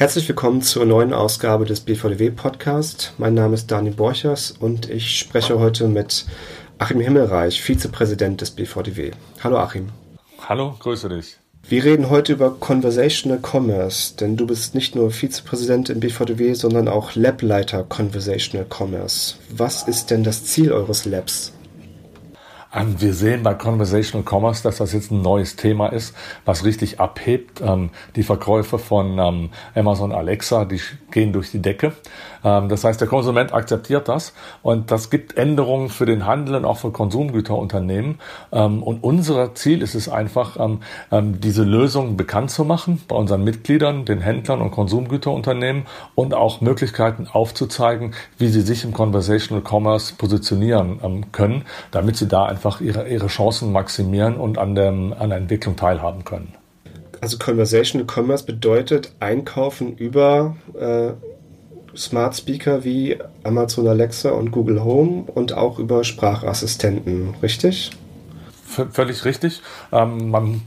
Herzlich willkommen zur neuen Ausgabe des BVDW Podcast. Mein Name ist Dani Borchers und ich spreche heute mit Achim Himmelreich, Vizepräsident des BVDW. Hallo Achim. Hallo, grüße dich. Wir reden heute über Conversational Commerce, denn du bist nicht nur Vizepräsident im BVDW, sondern auch Lableiter Conversational Commerce. Was ist denn das Ziel eures Labs? Ähm, wir sehen bei Conversational Commerce, dass das jetzt ein neues Thema ist, was richtig abhebt. Ähm, die Verkäufe von ähm, Amazon Alexa, die gehen durch die Decke. Das heißt, der Konsument akzeptiert das und das gibt Änderungen für den Handel und auch für Konsumgüterunternehmen. Und unser Ziel ist es einfach, diese Lösungen bekannt zu machen bei unseren Mitgliedern, den Händlern und Konsumgüterunternehmen und auch Möglichkeiten aufzuzeigen, wie sie sich im Conversational Commerce positionieren können, damit sie da einfach einfach ihre, ihre Chancen maximieren und an, dem, an der Entwicklung teilhaben können. Also Conversational Commerce bedeutet Einkaufen über äh, Smart Speaker wie Amazon Alexa und Google Home und auch über Sprachassistenten, richtig? V völlig richtig. Ähm, man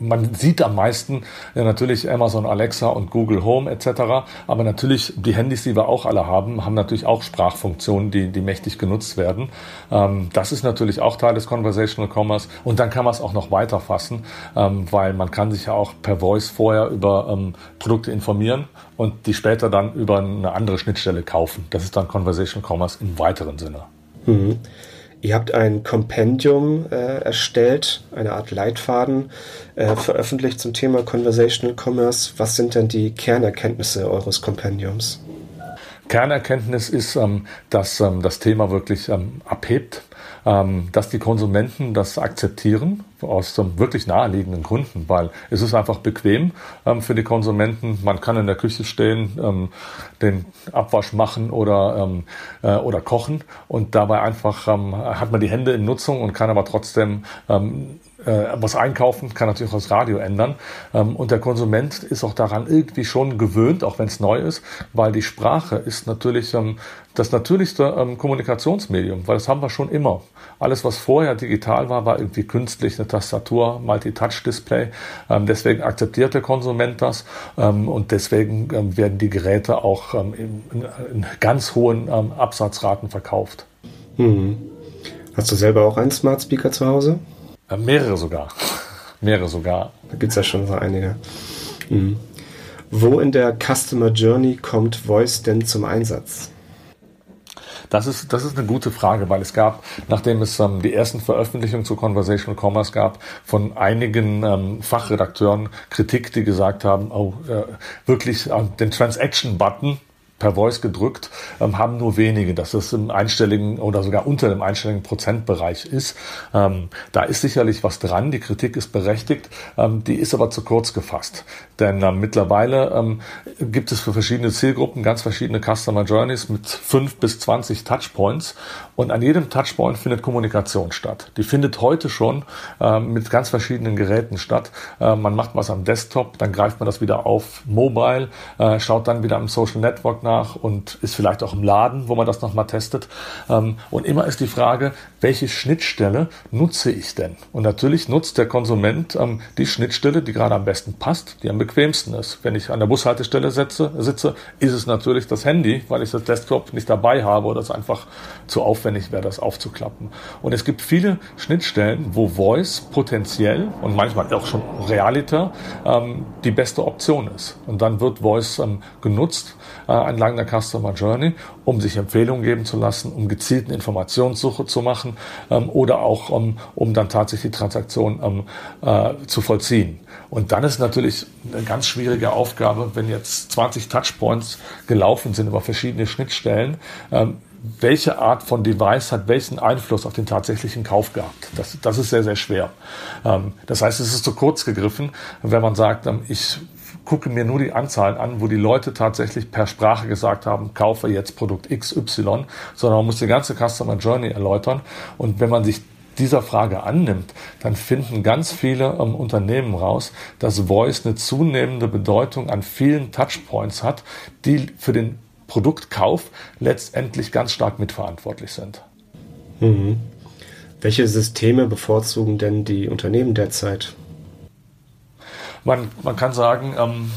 man sieht am meisten ja, natürlich Amazon Alexa und Google Home etc. Aber natürlich die Handys, die wir auch alle haben, haben natürlich auch Sprachfunktionen, die, die mächtig genutzt werden. Ähm, das ist natürlich auch Teil des Conversational Commerce. Und dann kann man es auch noch weiter fassen, ähm, weil man kann sich ja auch per Voice vorher über ähm, Produkte informieren und die später dann über eine andere Schnittstelle kaufen. Das ist dann Conversational Commerce im weiteren Sinne. Mhm. Ihr habt ein Kompendium äh, erstellt, eine Art Leitfaden äh, veröffentlicht zum Thema Conversational Commerce. Was sind denn die Kernerkenntnisse eures Kompendiums? Kernerkenntnis ist, ähm, dass ähm, das Thema wirklich ähm, abhebt, dass die Konsumenten das akzeptieren aus ähm, wirklich naheliegenden Gründen, weil es ist einfach bequem ähm, für die Konsumenten. Man kann in der Küche stehen, den Abwasch machen oder, äh, oder kochen und dabei einfach hat man die Hände in Nutzung und kann aber trotzdem äh, was einkaufen, kann natürlich auch das Radio ändern. Ähm, und der Konsument ist auch daran irgendwie schon gewöhnt, auch wenn es neu ist, weil die Sprache ist natürlich ähm, das natürlichste ähm, Kommunikationsmedium, weil das haben wir schon immer. Alles, was vorher digital war, war irgendwie künstlich, eine Tastatur, Multi-Touch-Display. Ähm, deswegen akzeptiert der Konsument das ähm, und deswegen ähm, werden die Geräte auch ähm, in, in, ganz hohen ähm, Absatzraten verkauft. Mhm. Hast du selber auch einen Smart Speaker zu Hause? Äh, mehrere sogar. mehrere sogar. Da gibt es ja schon so einige. Mhm. Wo in der Customer Journey kommt Voice denn zum Einsatz? Das ist, das ist eine gute Frage, weil es gab, nachdem es ähm, die ersten Veröffentlichungen zu Conversational Commerce gab, von einigen ähm, Fachredakteuren Kritik, die gesagt haben, oh, äh, wirklich äh, den Transaction-Button per Voice gedrückt, ähm, haben nur wenige, dass es im einstelligen oder sogar unter dem einstelligen Prozentbereich ist. Ähm, da ist sicherlich was dran, die Kritik ist berechtigt, ähm, die ist aber zu kurz gefasst. Denn ähm, mittlerweile ähm, gibt es für verschiedene Zielgruppen ganz verschiedene Customer Journeys mit fünf bis zwanzig Touchpoints und an jedem Touchpoint findet Kommunikation statt. Die findet heute schon ähm, mit ganz verschiedenen Geräten statt. Äh, man macht was am Desktop, dann greift man das wieder auf Mobile, äh, schaut dann wieder am Social Network nach und ist vielleicht auch im Laden, wo man das nochmal testet. Ähm, und immer ist die Frage, welche Schnittstelle nutze ich denn? Und natürlich nutzt der Konsument ähm, die Schnittstelle, die gerade am besten passt, die am bequemsten ist. Wenn ich an der Bushaltestelle sitze, sitze ist es natürlich das Handy, weil ich das Desktop nicht dabei habe oder es einfach zu aufwendig wäre, das aufzuklappen. Und es gibt viele Schnittstellen, wo Voice potenziell und manchmal auch schon realiter ähm, die beste Option ist. Und dann wird Voice ähm, genutzt äh, entlang der Customer Journey, um sich Empfehlungen geben zu lassen, um gezielten Informationssuche zu machen ähm, oder auch um, um dann tatsächlich die Transaktion ähm, äh, zu vollziehen. Und dann ist natürlich eine ganz schwierige Aufgabe, wenn jetzt 20 Touchpoints gelaufen sind über verschiedene Schnittstellen, ähm, welche Art von Device hat welchen Einfluss auf den tatsächlichen Kauf gehabt. Das, das ist sehr, sehr schwer. Ähm, das heißt, es ist zu kurz gegriffen, wenn man sagt, ähm, ich gucke mir nur die Anzahlen an, wo die Leute tatsächlich per Sprache gesagt haben, kaufe jetzt Produkt XY, sondern man muss die ganze Customer Journey erläutern. Und wenn man sich dieser Frage annimmt, dann finden ganz viele ähm, Unternehmen raus, dass Voice eine zunehmende Bedeutung an vielen Touchpoints hat, die für den Produktkauf letztendlich ganz stark mitverantwortlich sind. Mhm. Welche Systeme bevorzugen denn die Unternehmen derzeit? Man, man kann sagen, ähm,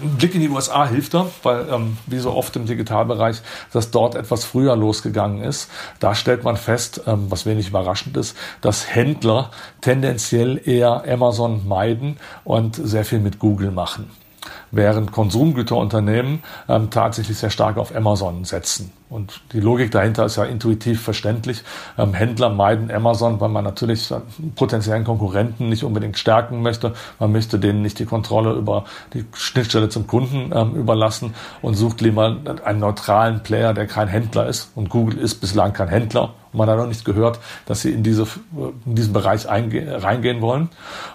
ein Blick in die USA hilft da, weil ähm, wie so oft im Digitalbereich, dass dort etwas früher losgegangen ist. Da stellt man fest, ähm, was wenig überraschend ist, dass Händler tendenziell eher Amazon meiden und sehr viel mit Google machen während Konsumgüterunternehmen ähm, tatsächlich sehr stark auf Amazon setzen. Und die Logik dahinter ist ja intuitiv verständlich. Ähm, Händler meiden Amazon, weil man natürlich potenziellen Konkurrenten nicht unbedingt stärken möchte. Man möchte denen nicht die Kontrolle über die Schnittstelle zum Kunden ähm, überlassen und sucht lieber einen neutralen Player, der kein Händler ist. Und Google ist bislang kein Händler. Man hat noch nicht gehört, dass sie in, diese, in diesen Bereich reingehen wollen.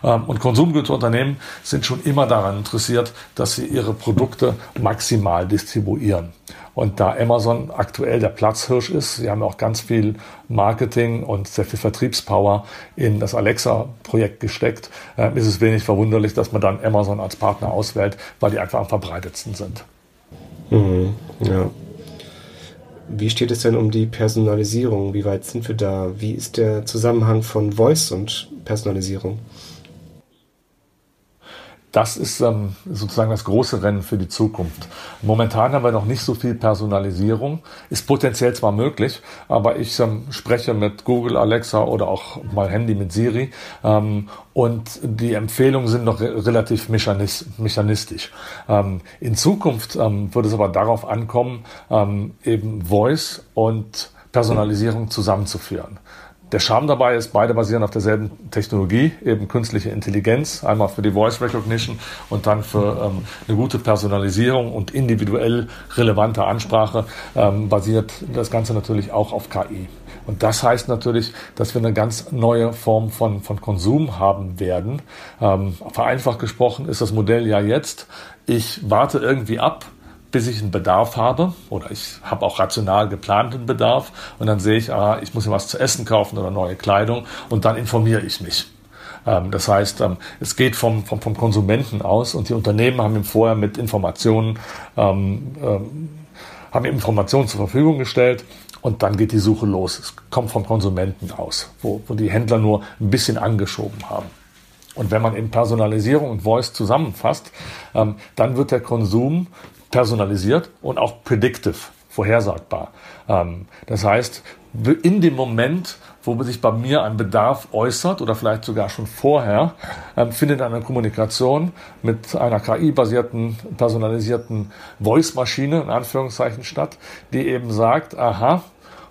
Ähm, und Konsumgüterunternehmen sind schon immer daran interessiert, dass sie ihre Produkte maximal distribuieren. Und da Amazon aktuell der Platzhirsch ist, sie haben auch ganz viel Marketing und sehr viel Vertriebspower in das Alexa-Projekt gesteckt, äh, ist es wenig verwunderlich, dass man dann Amazon als Partner auswählt, weil die einfach am verbreitetsten sind. Mhm, ja. Wie steht es denn um die Personalisierung? Wie weit sind wir da? Wie ist der Zusammenhang von Voice und Personalisierung? Das ist ähm, sozusagen das große Rennen für die Zukunft. Momentan haben wir noch nicht so viel Personalisierung. Ist potenziell zwar möglich, aber ich ähm, spreche mit Google, Alexa oder auch mal Handy mit Siri ähm, und die Empfehlungen sind noch re relativ mechanistisch. Ähm, in Zukunft ähm, wird es aber darauf ankommen, ähm, eben Voice und Personalisierung zusammenzuführen. Der Charme dabei ist, beide basieren auf derselben Technologie, eben künstliche Intelligenz, einmal für die Voice Recognition und dann für ähm, eine gute Personalisierung und individuell relevante Ansprache ähm, basiert das Ganze natürlich auch auf KI. Und das heißt natürlich, dass wir eine ganz neue Form von, von Konsum haben werden. Ähm, vereinfacht gesprochen ist das Modell ja jetzt, ich warte irgendwie ab, bis ich einen Bedarf habe oder ich habe auch rational geplanten Bedarf und dann sehe ich, ah, ich muss mir was zu essen kaufen oder neue Kleidung und dann informiere ich mich. Ähm, das heißt, ähm, es geht vom, vom, vom Konsumenten aus und die Unternehmen haben ihm vorher mit Informationen, ähm, ähm, haben ihm Informationen zur Verfügung gestellt und dann geht die Suche los. Es kommt vom Konsumenten aus, wo, wo die Händler nur ein bisschen angeschoben haben. Und wenn man eben Personalisierung und Voice zusammenfasst, ähm, dann wird der Konsum personalisiert und auch predictive, vorhersagbar. Ähm, das heißt, in dem Moment, wo sich bei mir ein Bedarf äußert oder vielleicht sogar schon vorher, ähm, findet eine Kommunikation mit einer KI-basierten, personalisierten Voice-Maschine, in Anführungszeichen, statt, die eben sagt, aha,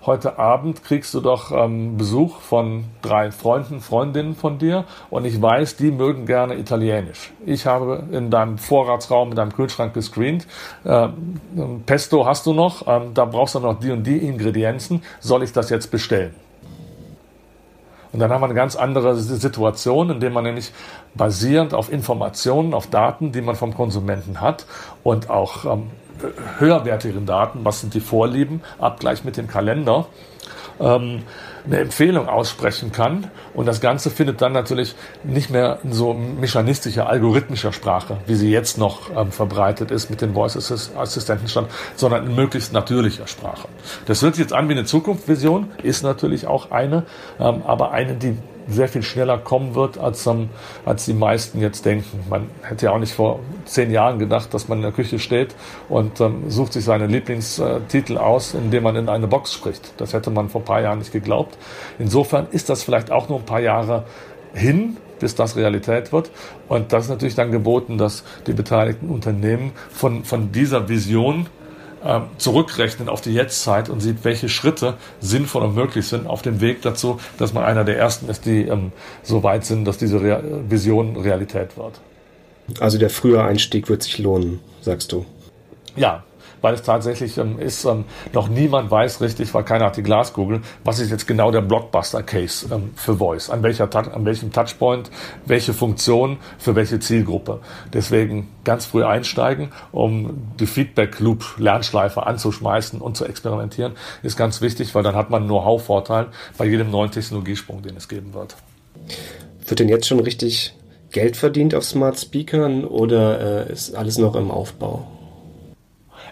heute Abend kriegst du doch ähm, Besuch von drei Freunden, Freundinnen von dir und ich weiß, die mögen gerne Italienisch. Ich habe in deinem Vorratsraum, in deinem Kühlschrank gescreent, äh, Pesto hast du noch, ähm, da brauchst du noch die und die Ingredienzen, soll ich das jetzt bestellen? Und dann haben wir eine ganz andere Situation, in der man nämlich basierend auf Informationen, auf Daten, die man vom Konsumenten hat und auch ähm, höherwertigeren Daten, was sind die Vorlieben, Abgleich mit dem Kalender, ähm, eine Empfehlung aussprechen kann. Und das Ganze findet dann natürlich nicht mehr in so mechanistischer, algorithmischer Sprache, wie sie jetzt noch ähm, verbreitet ist mit den Voice-Assistenten statt, sondern in möglichst natürlicher Sprache. Das hört sich jetzt an wie eine Zukunftsvision, ist natürlich auch eine, ähm, aber eine, die sehr viel schneller kommen wird, als, als die meisten jetzt denken. Man hätte ja auch nicht vor zehn Jahren gedacht, dass man in der Küche steht und ähm, sucht sich seine Lieblingstitel aus, indem man in eine Box spricht. Das hätte man vor ein paar Jahren nicht geglaubt. Insofern ist das vielleicht auch nur ein paar Jahre hin, bis das Realität wird. Und das ist natürlich dann geboten, dass die beteiligten Unternehmen von, von dieser Vision ähm, zurückrechnen auf die Jetztzeit und sieht, welche Schritte sinnvoll und möglich sind auf dem Weg dazu, dass man einer der ersten ist, die ähm, so weit sind, dass diese Re Vision Realität wird. Also der frühe Einstieg wird sich lohnen, sagst du. Ja, weil es tatsächlich ähm, ist, ähm, noch niemand weiß richtig, weil keiner hat die Glaskugel, was ist jetzt genau der Blockbuster-Case ähm, für Voice, an, welcher, an welchem Touchpoint, welche Funktion, für welche Zielgruppe. Deswegen ganz früh einsteigen, um die Feedback-Loop-Lernschleife anzuschmeißen und zu experimentieren, ist ganz wichtig, weil dann hat man Know-how-Vorteil bei jedem neuen Technologiesprung, den es geben wird. Wird denn jetzt schon richtig Geld verdient auf Smart Speakern oder äh, ist alles noch im Aufbau?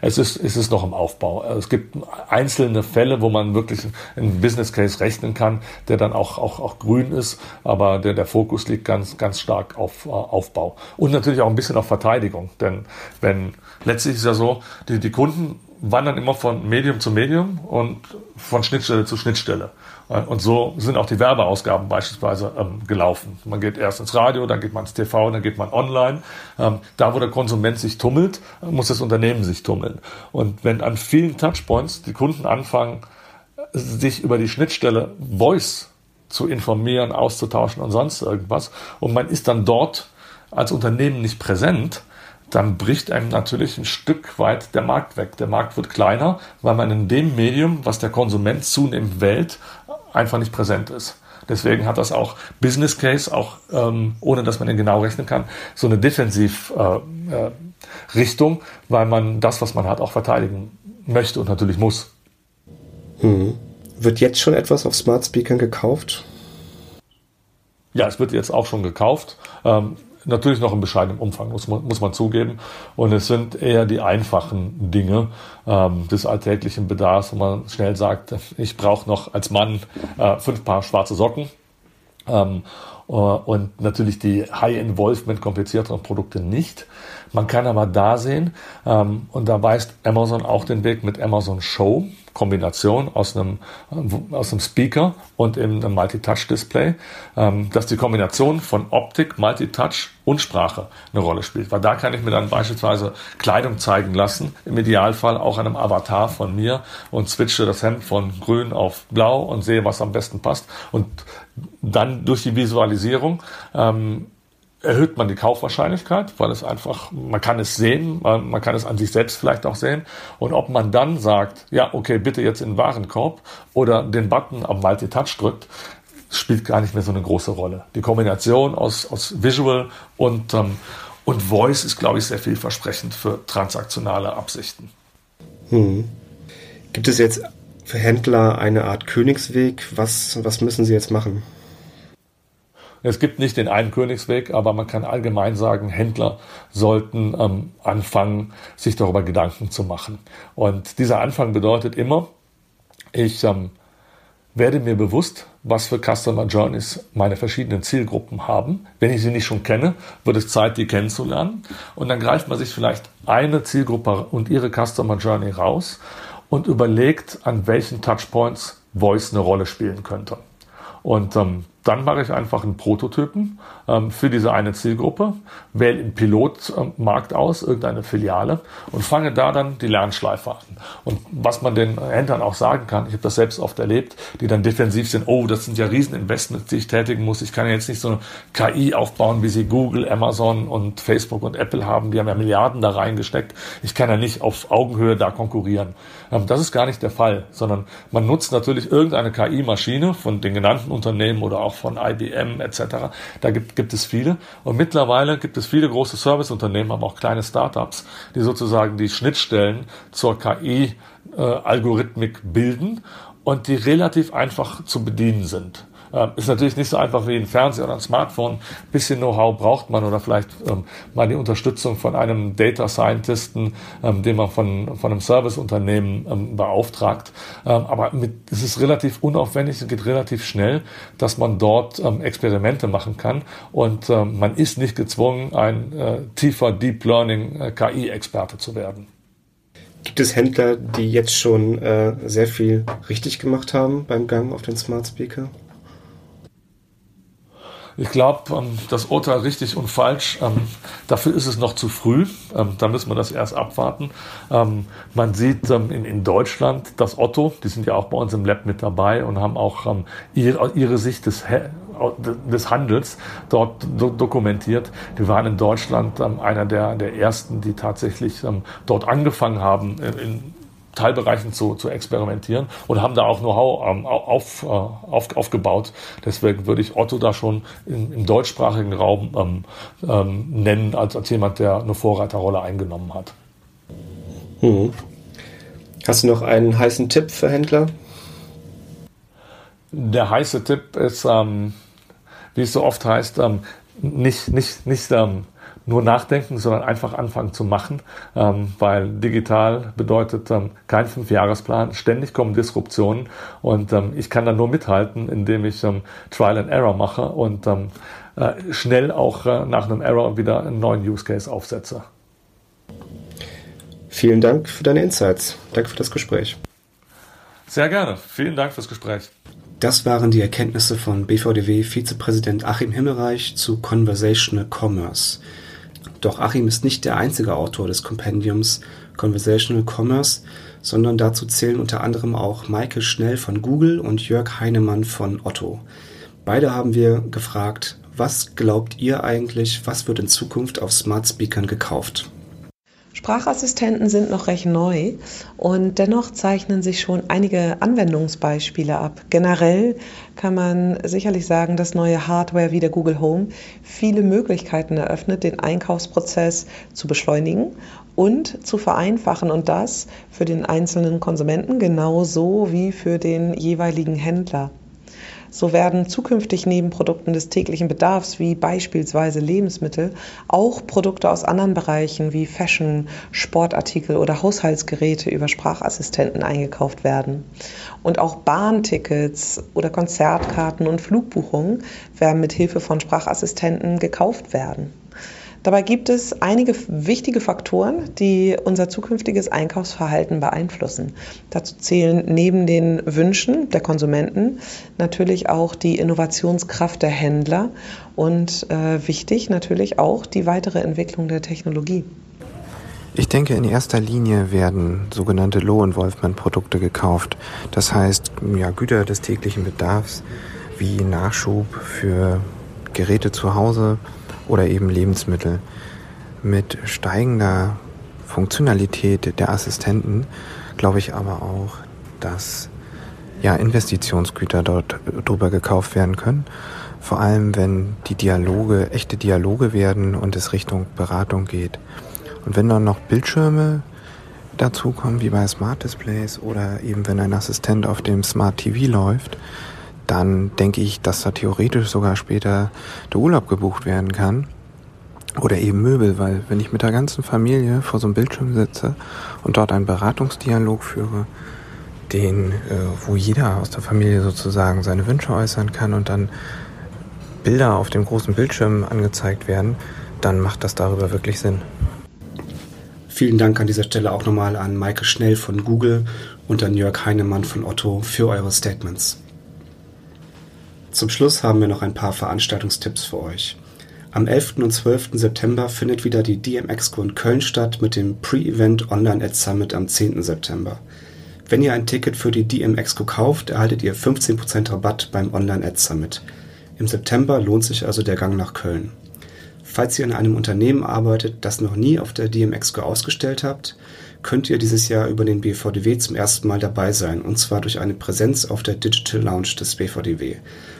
Es ist, es ist noch im Aufbau. Es gibt einzelne Fälle, wo man wirklich einen Business Case rechnen kann, der dann auch, auch, auch grün ist, aber der, der Fokus liegt ganz, ganz stark auf äh, Aufbau. Und natürlich auch ein bisschen auf Verteidigung, denn wenn, letztlich ist ja so, die, die Kunden wandern immer von Medium zu Medium und von Schnittstelle zu Schnittstelle. Und so sind auch die Werbeausgaben beispielsweise ähm, gelaufen. Man geht erst ins Radio, dann geht man ins TV, dann geht man online. Ähm, da, wo der Konsument sich tummelt, muss das Unternehmen sich tummeln. Und wenn an vielen Touchpoints die Kunden anfangen, sich über die Schnittstelle Voice zu informieren, auszutauschen und sonst irgendwas, und man ist dann dort als Unternehmen nicht präsent, dann bricht einem natürlich ein Stück weit der Markt weg. Der Markt wird kleiner, weil man in dem Medium, was der Konsument zunehmend wählt, einfach nicht präsent ist. Deswegen hat das auch Business Case, auch ähm, ohne dass man ihn genau rechnen kann, so eine Defensiv-Richtung, äh, äh, weil man das, was man hat, auch verteidigen möchte und natürlich muss. Mhm. Wird jetzt schon etwas auf Smart Speakern gekauft? Ja, es wird jetzt auch schon gekauft. Ähm, Natürlich noch im bescheidenen Umfang, muss man, muss man zugeben. Und es sind eher die einfachen Dinge ähm, des alltäglichen Bedarfs, wo man schnell sagt, ich brauche noch als Mann äh, fünf Paar schwarze Socken. Ähm, äh, und natürlich die High-Involvement komplizierteren Produkte nicht. Man kann aber da sehen, ähm, und da weist Amazon auch den Weg mit Amazon Show. Kombination aus einem, aus einem Speaker und eben einem Multi-Touch-Display, ähm, dass die Kombination von Optik, Multi-Touch und Sprache eine Rolle spielt. Weil da kann ich mir dann beispielsweise Kleidung zeigen lassen, im Idealfall auch einem Avatar von mir und switche das Hemd von grün auf blau und sehe, was am besten passt. Und dann durch die Visualisierung ähm, erhöht man die Kaufwahrscheinlichkeit, weil es einfach, man kann es sehen, man, man, kann es an sich selbst vielleicht auch sehen. Und ob man dann sagt, ja, okay, bitte jetzt in den Warenkorb oder den Button am Multi-Touch drückt, spielt gar nicht mehr so eine große Rolle. Die Kombination aus, aus Visual und, ähm, und Voice ist, glaube ich, sehr vielversprechend für transaktionale Absichten. Hm. Gibt es jetzt für Händler eine Art Königsweg? Was, was müssen sie jetzt machen? Es gibt nicht den einen Königsweg, aber man kann allgemein sagen, Händler sollten ähm, anfangen, sich darüber Gedanken zu machen. Und dieser Anfang bedeutet immer, ich ähm, werde mir bewusst, was für Customer Journeys meine verschiedenen Zielgruppen haben. Wenn ich sie nicht schon kenne, wird es Zeit, die kennenzulernen. Und dann greift man sich vielleicht eine Zielgruppe und ihre Customer Journey raus und überlegt, an welchen Touchpoints Voice eine Rolle spielen könnte. Und ähm, dann mache ich einfach einen Prototypen ähm, für diese eine Zielgruppe, wähle im Pilotmarkt aus, irgendeine Filiale und fange da dann die Lernschleife an. Und was man den Händlern auch sagen kann, ich habe das selbst oft erlebt, die dann defensiv sind, oh, das sind ja Rieseninvestments, die ich tätigen muss. Ich kann ja jetzt nicht so eine KI aufbauen, wie sie Google, Amazon und Facebook und Apple haben. Die haben ja Milliarden da reingesteckt. Ich kann ja nicht auf Augenhöhe da konkurrieren. Ähm, das ist gar nicht der Fall, sondern man nutzt natürlich irgendeine KI-Maschine von den genannten Unternehmen oder auch von IBM etc. Da gibt, gibt es viele. Und mittlerweile gibt es viele große Serviceunternehmen, aber auch kleine Startups, die sozusagen die Schnittstellen zur KI-Algorithmik äh, bilden und die relativ einfach zu bedienen sind. Ähm, ist natürlich nicht so einfach wie ein Fernseher oder ein Smartphone. Ein bisschen Know-how braucht man oder vielleicht ähm, mal die Unterstützung von einem Data Scientisten, ähm, den man von, von einem Serviceunternehmen ähm, beauftragt. Ähm, aber mit, es ist relativ unaufwendig, es geht relativ schnell, dass man dort ähm, Experimente machen kann und man ist nicht gezwungen, ein äh, tiefer Deep Learning äh, KI-Experte zu werden. Gibt es Händler, die jetzt schon äh, sehr viel richtig gemacht haben beim Gang auf den Smart Speaker? Ich glaube, ähm, das Urteil richtig und falsch, ähm, dafür ist es noch zu früh. Ähm, da müssen wir das erst abwarten. Man sieht in, Deutschland das Otto, die sind ja auch bei uns im Lab mit dabei und haben auch ihre, Sicht des, Handels dort do dokumentiert. Die waren in Deutschland einer der, ersten, die tatsächlich dort angefangen haben, in Teilbereichen zu, zu experimentieren und haben da auch Know-how ähm, auf, äh, auf, aufgebaut. Deswegen würde ich Otto da schon in, im deutschsprachigen Raum ähm, ähm, nennen, als, als jemand, der eine Vorreiterrolle eingenommen hat. Hm. Hast du noch einen heißen Tipp für Händler? Der heiße Tipp ist, ähm, wie es so oft heißt, ähm, nicht, nicht, nicht ähm, nur nachdenken, sondern einfach anfangen zu machen, ähm, weil digital bedeutet ähm, kein Fünfjahresplan, ständig kommen Disruptionen und ähm, ich kann da nur mithalten, indem ich ähm, Trial and Error mache und ähm, äh, schnell auch äh, nach einem Error wieder einen neuen Use Case aufsetze. Vielen Dank für deine Insights. Danke für das Gespräch. Sehr gerne. Vielen Dank fürs Gespräch. Das waren die Erkenntnisse von BVDW-Vizepräsident Achim Himmelreich zu Conversational Commerce. Doch Achim ist nicht der einzige Autor des Kompendiums Conversational Commerce, sondern dazu zählen unter anderem auch Michael Schnell von Google und Jörg Heinemann von Otto. Beide haben wir gefragt, was glaubt ihr eigentlich, was wird in Zukunft auf Smart Speakern gekauft? Sprachassistenten sind noch recht neu und dennoch zeichnen sich schon einige Anwendungsbeispiele ab. Generell kann man sicherlich sagen, dass neue Hardware wie der Google Home viele Möglichkeiten eröffnet, den Einkaufsprozess zu beschleunigen und zu vereinfachen und das für den einzelnen Konsumenten genauso wie für den jeweiligen Händler. So werden zukünftig neben Produkten des täglichen Bedarfs wie beispielsweise Lebensmittel auch Produkte aus anderen Bereichen wie Fashion, Sportartikel oder Haushaltsgeräte über Sprachassistenten eingekauft werden. Und auch Bahntickets oder Konzertkarten und Flugbuchungen werden mit Hilfe von Sprachassistenten gekauft werden. Dabei gibt es einige wichtige Faktoren, die unser zukünftiges Einkaufsverhalten beeinflussen. Dazu zählen neben den Wünschen der Konsumenten natürlich auch die Innovationskraft der Händler und äh, wichtig natürlich auch die weitere Entwicklung der Technologie. Ich denke, in erster Linie werden sogenannte Low-Involvement-Produkte gekauft. Das heißt, ja, Güter des täglichen Bedarfs wie Nachschub für Geräte zu Hause, oder eben Lebensmittel. Mit steigender Funktionalität der Assistenten glaube ich aber auch, dass ja, Investitionsgüter dort drüber gekauft werden können. Vor allem, wenn die Dialoge echte Dialoge werden und es Richtung Beratung geht. Und wenn dann noch Bildschirme dazukommen, wie bei Smart Displays oder eben wenn ein Assistent auf dem Smart TV läuft, dann denke ich, dass da theoretisch sogar später der Urlaub gebucht werden kann. Oder eben Möbel, weil wenn ich mit der ganzen Familie vor so einem Bildschirm sitze und dort einen Beratungsdialog führe, den, äh, wo jeder aus der Familie sozusagen seine Wünsche äußern kann und dann Bilder auf dem großen Bildschirm angezeigt werden, dann macht das darüber wirklich Sinn. Vielen Dank an dieser Stelle auch nochmal an Maike Schnell von Google und an Jörg Heinemann von Otto für eure Statements. Zum Schluss haben wir noch ein paar Veranstaltungstipps für euch. Am 11. und 12. September findet wieder die DMX-Co in Köln statt mit dem Pre-Event Online Ad Summit am 10. September. Wenn ihr ein Ticket für die DMX-Co kauft, erhaltet ihr 15% Rabatt beim Online Ad Summit. Im September lohnt sich also der Gang nach Köln. Falls ihr in einem Unternehmen arbeitet, das noch nie auf der DMX-Co ausgestellt habt, könnt ihr dieses Jahr über den BVDW zum ersten Mal dabei sein, und zwar durch eine Präsenz auf der Digital Lounge des BVDW.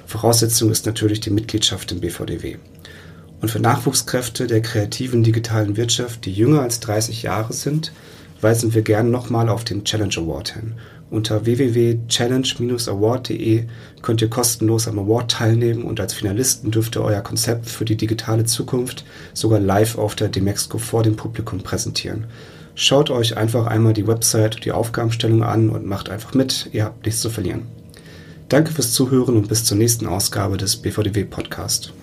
Voraussetzung ist natürlich die Mitgliedschaft im BVDW. Und für Nachwuchskräfte der kreativen digitalen Wirtschaft, die jünger als 30 Jahre sind, weisen wir gern nochmal auf den Challenge Award hin. Unter www.challenge-award.de könnt ihr kostenlos am Award teilnehmen und als Finalisten dürft ihr euer Konzept für die digitale Zukunft sogar live auf der Demexco vor dem Publikum präsentieren. Schaut euch einfach einmal die Website die Aufgabenstellung an und macht einfach mit. Ihr habt nichts zu verlieren. Danke fürs Zuhören und bis zur nächsten Ausgabe des BVDW Podcast.